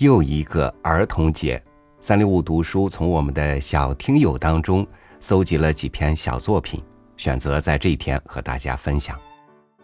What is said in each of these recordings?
又一个儿童节，三六五读书从我们的小听友当中搜集了几篇小作品，选择在这一天和大家分享。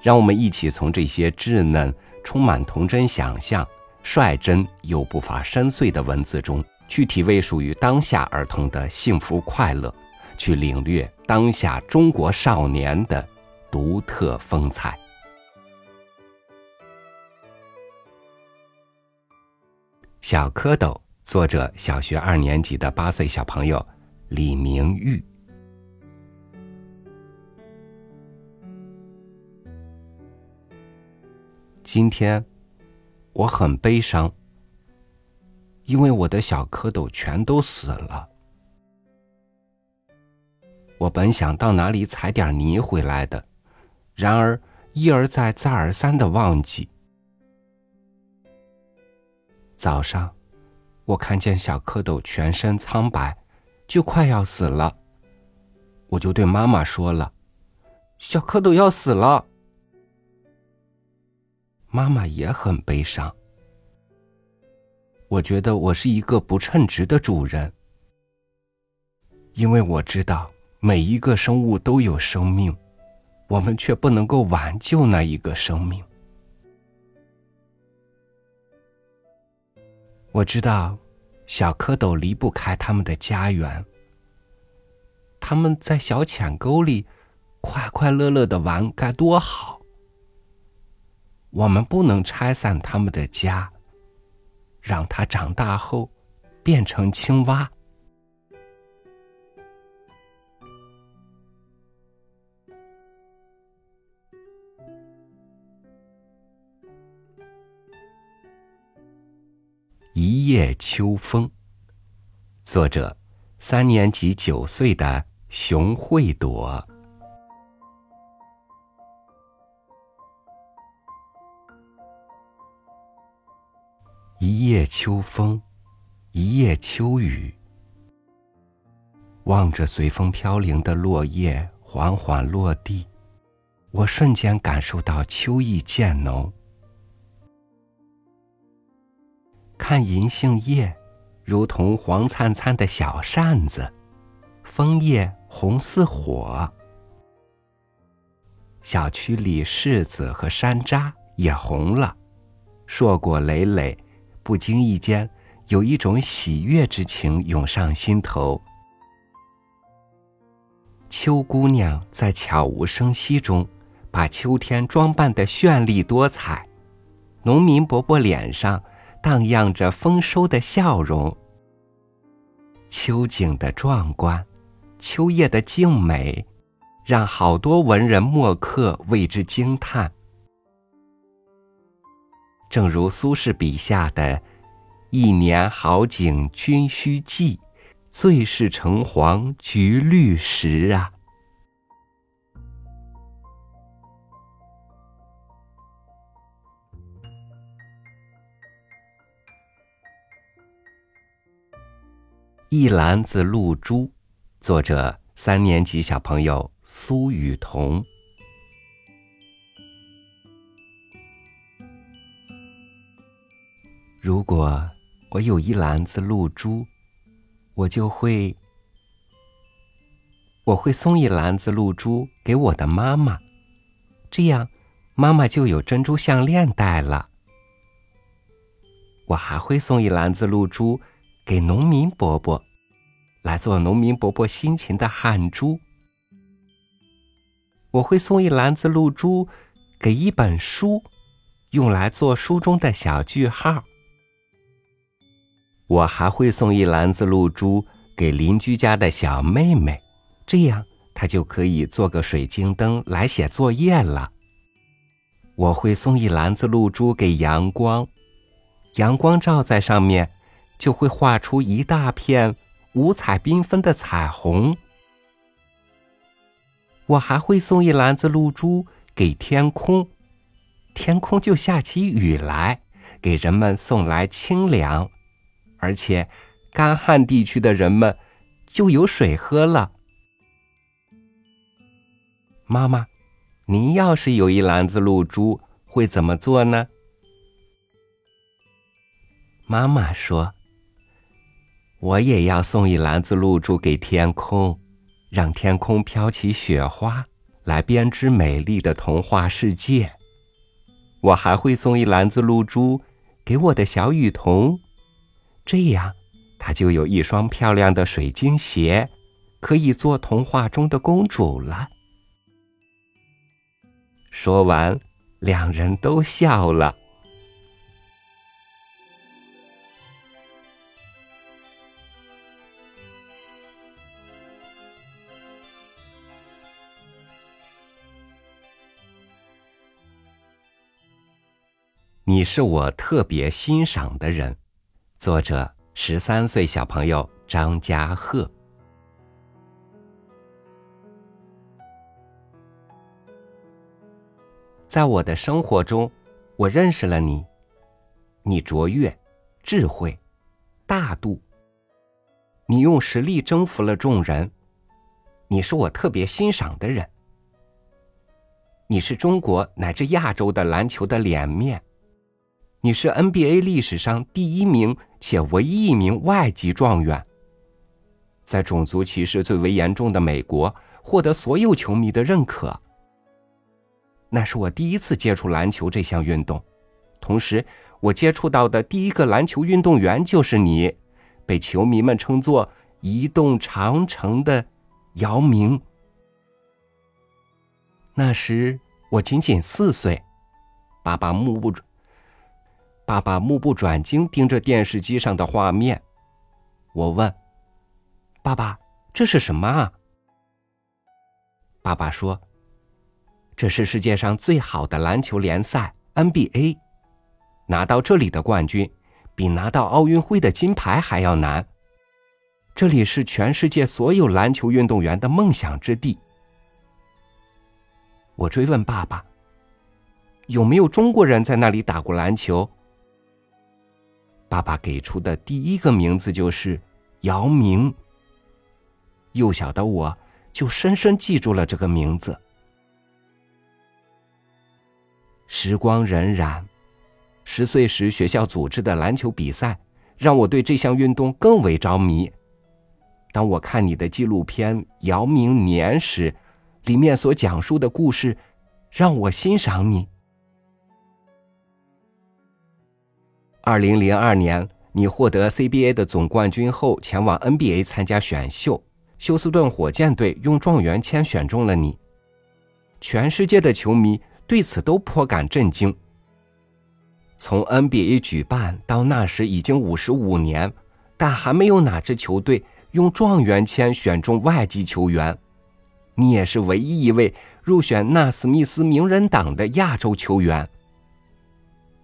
让我们一起从这些稚嫩、充满童真想象、率真又不乏深邃的文字中，去体味属于当下儿童的幸福快乐，去领略当下中国少年的独特风采。小蝌蚪，作者小学二年级的八岁小朋友李明玉。今天我很悲伤，因为我的小蝌蚪全都死了。我本想到哪里采点泥回来的，然而一而再、再而三的忘记。早上，我看见小蝌蚪全身苍白，就快要死了。我就对妈妈说了：“小蝌蚪要死了。”妈妈也很悲伤。我觉得我是一个不称职的主人，因为我知道每一个生物都有生命，我们却不能够挽救那一个生命。我知道，小蝌蚪离不开他们的家园，他们在小浅沟里快快乐乐的玩，该多好。我们不能拆散他们的家，让它长大后变成青蛙。一夜秋风，作者三年级九岁的熊慧朵。一夜秋风，一夜秋雨。望着随风飘零的落叶缓缓落地，我瞬间感受到秋意渐浓。看银杏叶，如同黄灿灿的小扇子；枫叶红似火。小区里柿子和山楂也红了，硕果累累。不经意间，有一种喜悦之情涌上心头。秋姑娘在悄无声息中，把秋天装扮的绚丽多彩。农民伯伯脸上荡漾着丰收的笑容。秋景的壮观，秋叶的静美，让好多文人墨客为之惊叹。正如苏轼笔下的“一年好景君须记，最是橙黄橘绿时”啊！一篮子露珠，作者三年级小朋友苏雨桐。如果我有一篮子露珠，我就会，我会送一篮子露珠给我的妈妈，这样妈妈就有珍珠项链戴了。我还会送一篮子露珠给农民伯伯，来做农民伯伯辛勤的汗珠。我会送一篮子露珠给一本书，用来做书中的小句号。我还会送一篮子露珠给邻居家的小妹妹，这样她就可以做个水晶灯来写作业了。我会送一篮子露珠给阳光，阳光照在上面，就会画出一大片五彩缤纷的彩虹。我还会送一篮子露珠给天空，天空就下起雨来，给人们送来清凉。而且，干旱地区的人们就有水喝了。妈妈，您要是有一篮子露珠，会怎么做呢？妈妈说：“我也要送一篮子露珠给天空，让天空飘起雪花，来编织美丽的童话世界。我还会送一篮子露珠给我的小雨童，这样，她就有一双漂亮的水晶鞋，可以做童话中的公主了。”说完，两人都笑了。你是我特别欣赏的人。作者：十三岁小朋友张家鹤。在我的生活中，我认识了你。你卓越、智慧、大度。你用实力征服了众人。你是我特别欣赏的人。你是中国乃至亚洲的篮球的脸面。你是 NBA 历史上第一名且唯一一名外籍状元，在种族歧视最为严重的美国获得所有球迷的认可。那是我第一次接触篮球这项运动，同时我接触到的第一个篮球运动员就是你，被球迷们称作“移动长城”的姚明。那时我仅仅四岁，爸爸目不。爸爸目不转睛盯着电视机上的画面。我问：“爸爸，这是什么啊？”爸爸说：“这是世界上最好的篮球联赛 NBA，拿到这里的冠军，比拿到奥运会的金牌还要难。这里是全世界所有篮球运动员的梦想之地。”我追问爸爸：“有没有中国人在那里打过篮球？”爸爸给出的第一个名字就是姚明。幼小的我就深深记住了这个名字。时光荏苒，十岁时学校组织的篮球比赛让我对这项运动更为着迷。当我看你的纪录片《姚明年》时，里面所讲述的故事让我欣赏你。二零零二年，你获得 CBA 的总冠军后，前往 NBA 参加选秀。休斯顿火箭队用状元签选中了你。全世界的球迷对此都颇感震惊。从 NBA 举办到那时已经五十五年，但还没有哪支球队用状元签选中外籍球员。你也是唯一一位入选纳斯密斯名人档的亚洲球员。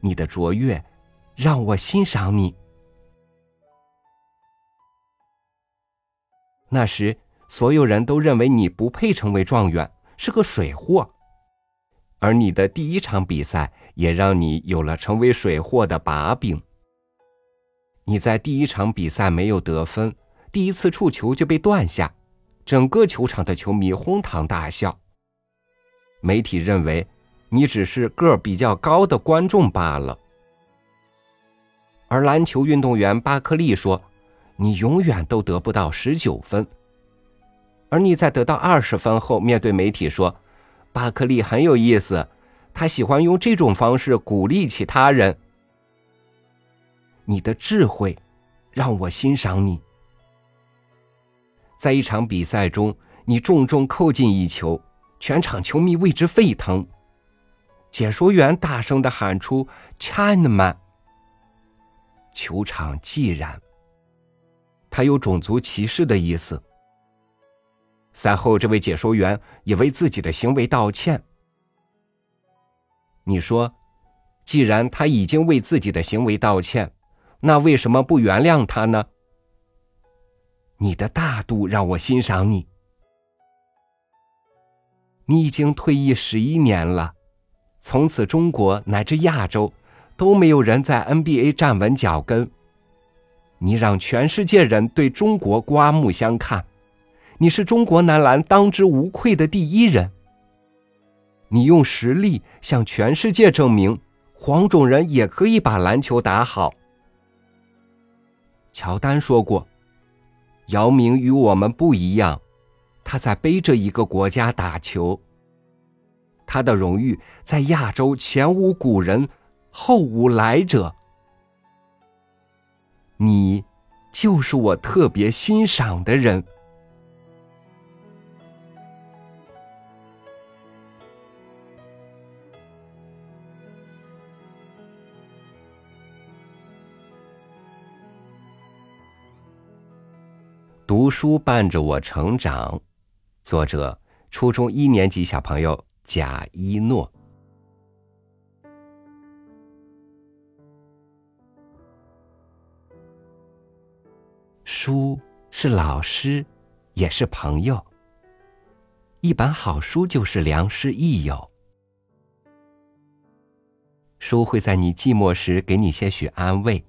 你的卓越。让我欣赏你。那时，所有人都认为你不配成为状元，是个水货。而你的第一场比赛也让你有了成为水货的把柄。你在第一场比赛没有得分，第一次触球就被断下，整个球场的球迷哄堂大笑。媒体认为你只是个儿比较高的观众罢了。而篮球运动员巴克利说：“你永远都得不到十九分。”而你在得到二十分后，面对媒体说：“巴克利很有意思，他喜欢用这种方式鼓励其他人。”你的智慧让我欣赏你。在一场比赛中，你重重扣进一球，全场球迷为之沸腾。解说员大声的喊出：“Chinaman！” 球场寂然。他有种族歧视的意思。赛后，这位解说员也为自己的行为道歉。你说，既然他已经为自己的行为道歉，那为什么不原谅他呢？你的大度让我欣赏你。你已经退役十一年了，从此中国乃至亚洲。都没有人在 NBA 站稳脚跟。你让全世界人对中国刮目相看，你是中国男篮当之无愧的第一人。你用实力向全世界证明，黄种人也可以把篮球打好。乔丹说过：“姚明与我们不一样，他在背着一个国家打球。他的荣誉在亚洲前无古人，后无来者。你，就是我特别欣赏的人。”读书伴着我成长，作者：初中一年级小朋友贾一诺。书是老师，也是朋友。一本好书就是良师益友。书会在你寂寞时给你些许安慰，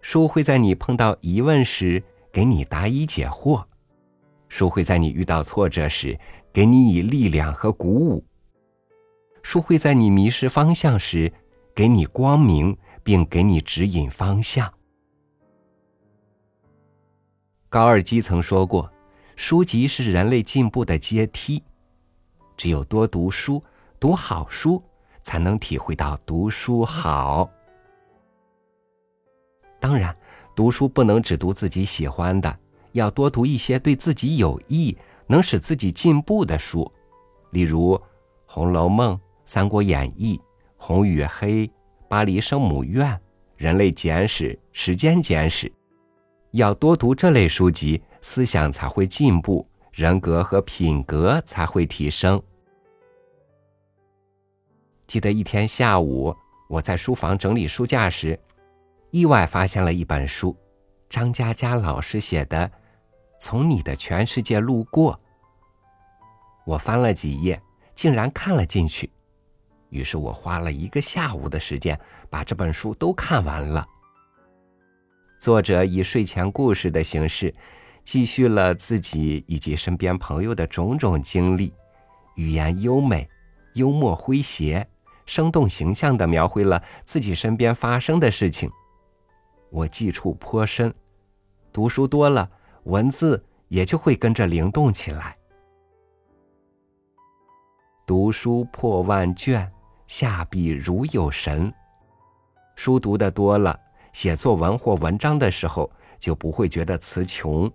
书会在你碰到疑问时。给你答疑解惑，书会在你遇到挫折时给你以力量和鼓舞。书会在你迷失方向时给你光明，并给你指引方向。高尔基曾说过：“书籍是人类进步的阶梯，只有多读书，读好书，才能体会到读书好。”当然。读书不能只读自己喜欢的，要多读一些对自己有益、能使自己进步的书，例如《红楼梦》《三国演义》《红与黑》《巴黎圣母院》《人类简史》《时间简史》。要多读这类书籍，思想才会进步，人格和品格才会提升。记得一天下午，我在书房整理书架时。意外发现了一本书，张嘉佳老师写的《从你的全世界路过》。我翻了几页，竟然看了进去。于是我花了一个下午的时间把这本书都看完了。作者以睡前故事的形式，记叙了自己以及身边朋友的种种经历，语言优美、幽默诙谐、生动形象的描绘了自己身边发生的事情。我记触颇深，读书多了，文字也就会跟着灵动起来。读书破万卷，下笔如有神。书读的多了，写作文或文章的时候就不会觉得词穷。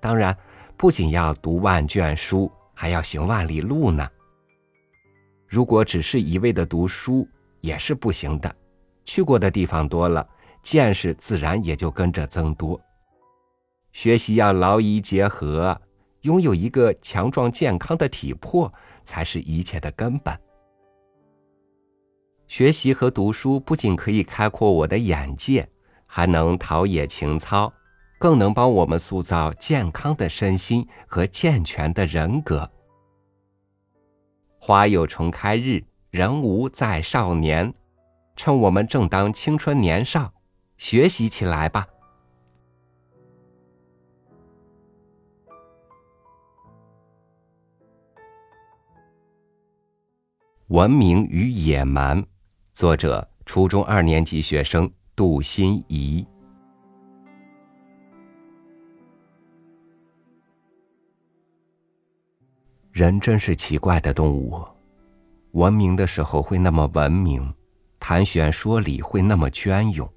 当然，不仅要读万卷书，还要行万里路呢。如果只是一味的读书也是不行的，去过的地方多了。见识自然也就跟着增多。学习要劳逸结合，拥有一个强壮健康的体魄，才是一切的根本。学习和读书不仅可以开阔我的眼界，还能陶冶情操，更能帮我们塑造健康的身心和健全的人格。花有重开日，人无再少年。趁我们正当青春年少。学习起来吧！文明与野蛮，作者：初中二年级学生杜心怡。人真是奇怪的动物，文明的时候会那么文明，谈玄说理会那么隽永。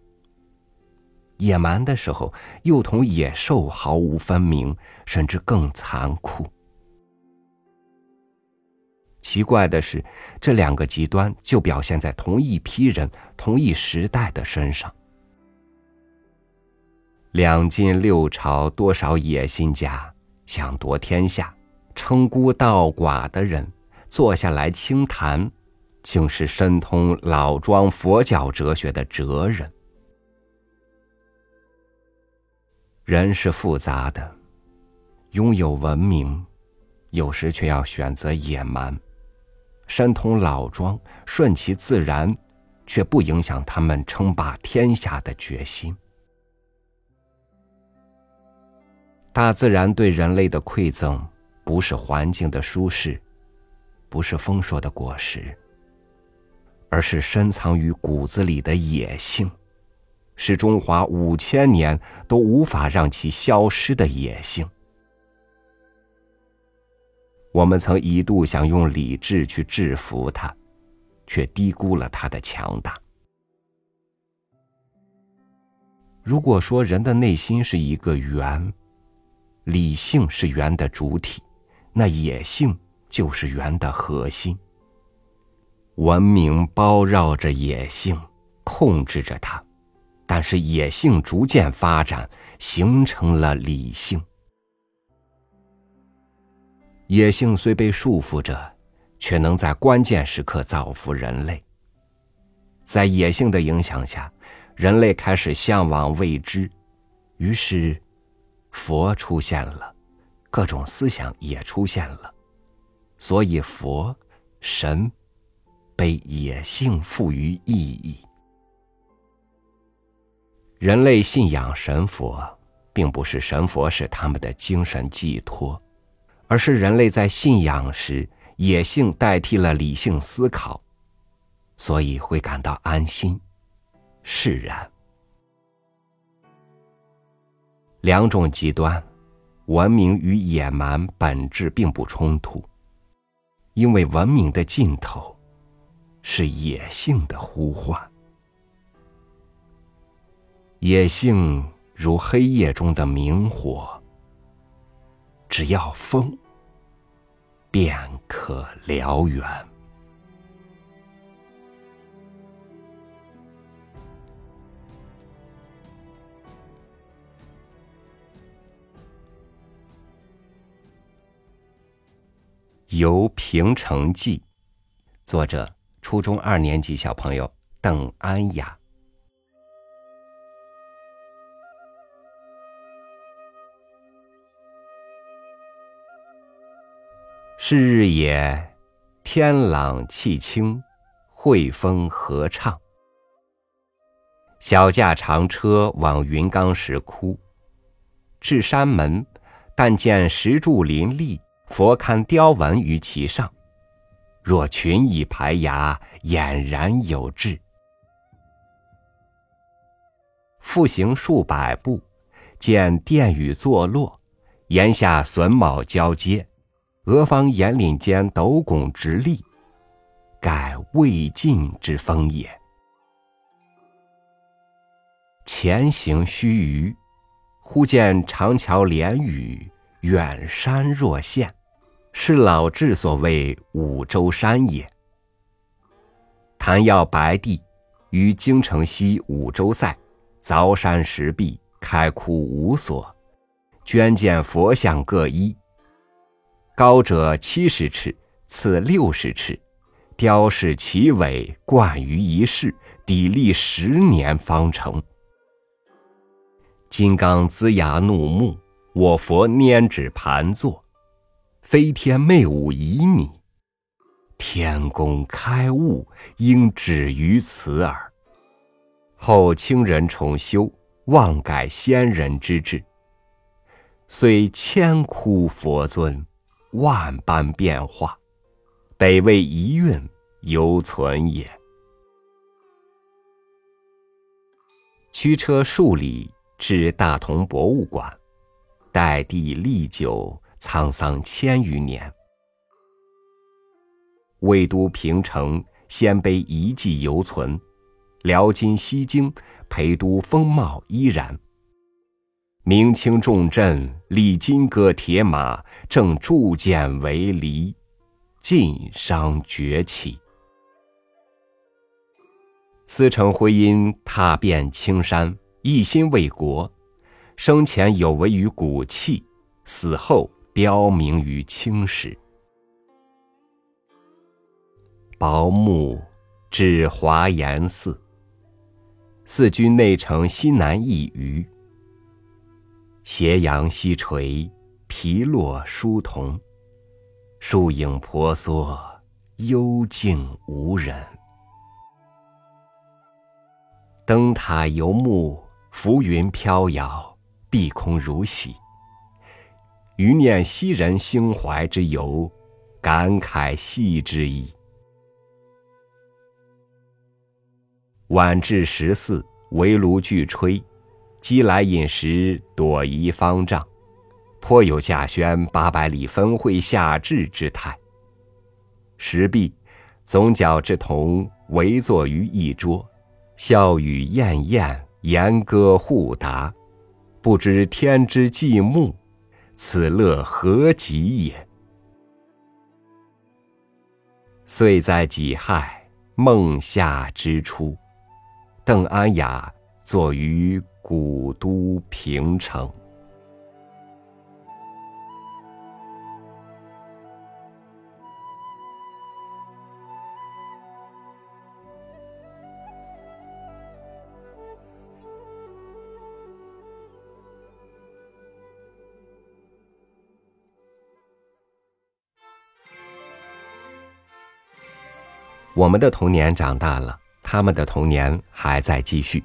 野蛮的时候，又同野兽毫无分明，甚至更残酷。奇怪的是，这两个极端就表现在同一批人、同一时代的身上。两晋六朝，多少野心家想夺天下、称孤道寡的人，坐下来倾谈，竟是深通老庄佛教哲学的哲人。人是复杂的，拥有文明，有时却要选择野蛮；深通老庄，顺其自然，却不影响他们称霸天下的决心。大自然对人类的馈赠，不是环境的舒适，不是丰硕的果实，而是深藏于骨子里的野性。是中华五千年都无法让其消失的野性。我们曾一度想用理智去制服它，却低估了它的强大。如果说人的内心是一个圆，理性是圆的主体，那野性就是圆的核心。文明包绕着野性，控制着它，但是野性逐渐发展，形成了理性。野性虽被束缚着，却能在关键时刻造福人类。在野性的影响下，人类开始向往未知，于是，佛出现了，各种思想也出现了，所以佛、神被野性赋予意义。人类信仰神佛，并不是神佛是他们的精神寄托。而是人类在信仰时，野性代替了理性思考，所以会感到安心、释然。两种极端，文明与野蛮本质并不冲突，因为文明的尽头是野性的呼唤。野性如黑夜中的明火。只要风，便可燎原。《游平城记》，作者：初中二年级小朋友邓安雅。是日也，天朗气清，惠风和畅。小驾长车往云冈石窟，至山门，但见石柱林立，佛龛雕纹于其上，若群蚁排牙，俨然有致。复行数百步，见殿宇坐落，檐下榫卯交接。俄方岩岭间斗拱直立，盖魏晋之风也。前行须臾，忽见长桥连雨，远山若现，是老志所谓五洲山也。谭耀白帝于京城西五洲塞，凿山石壁，开窟五所，捐建佛像各一。高者七十尺，次六十尺，雕饰奇伟，贯于一室，砥砺十年方成。金刚龇牙怒目，我佛拈指盘坐，飞天媚舞旖旎，天工开悟，应止于此耳。后清人重修，妄改先人之志，虽千窟佛尊。万般变化，北魏遗韵犹存也。驱车数里至大同博物馆，代帝历久，沧桑千余年。魏都平城鲜卑遗迹犹存，辽金西京陪都风貌依然。明清重镇历金戈铁马，正铸剑为犁，晋商崛起。司成徽因踏遍青山，一心为国，生前有为于骨气，死后标明于青史。薄暮至华严寺，寺居内城西南一隅。斜阳西垂，皮落疏桐，树影婆娑，幽静无人。灯塔游目，浮云飘摇，碧空如洗。余念昔人兴怀之由，感慨系之意。晚至十四，围炉俱炊，饥来饮食，躲移方丈，颇有稼轩八百里分会下至之态。石壁，总角之童围坐于一桌，笑语晏晏，言歌互答，不知天之寂暮，此乐何极也！遂在己亥，孟夏之初，邓安雅坐于古都平城。我们的童年长大了，他们的童年还在继续。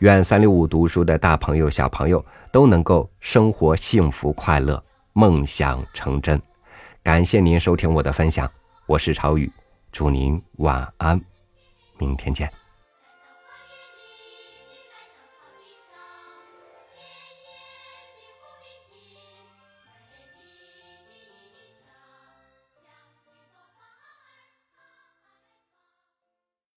愿三六五读书的大朋友、小朋友都能够生活幸福快乐，梦想成真。感谢您收听我的分享，我是朝宇，祝您晚安，明天见。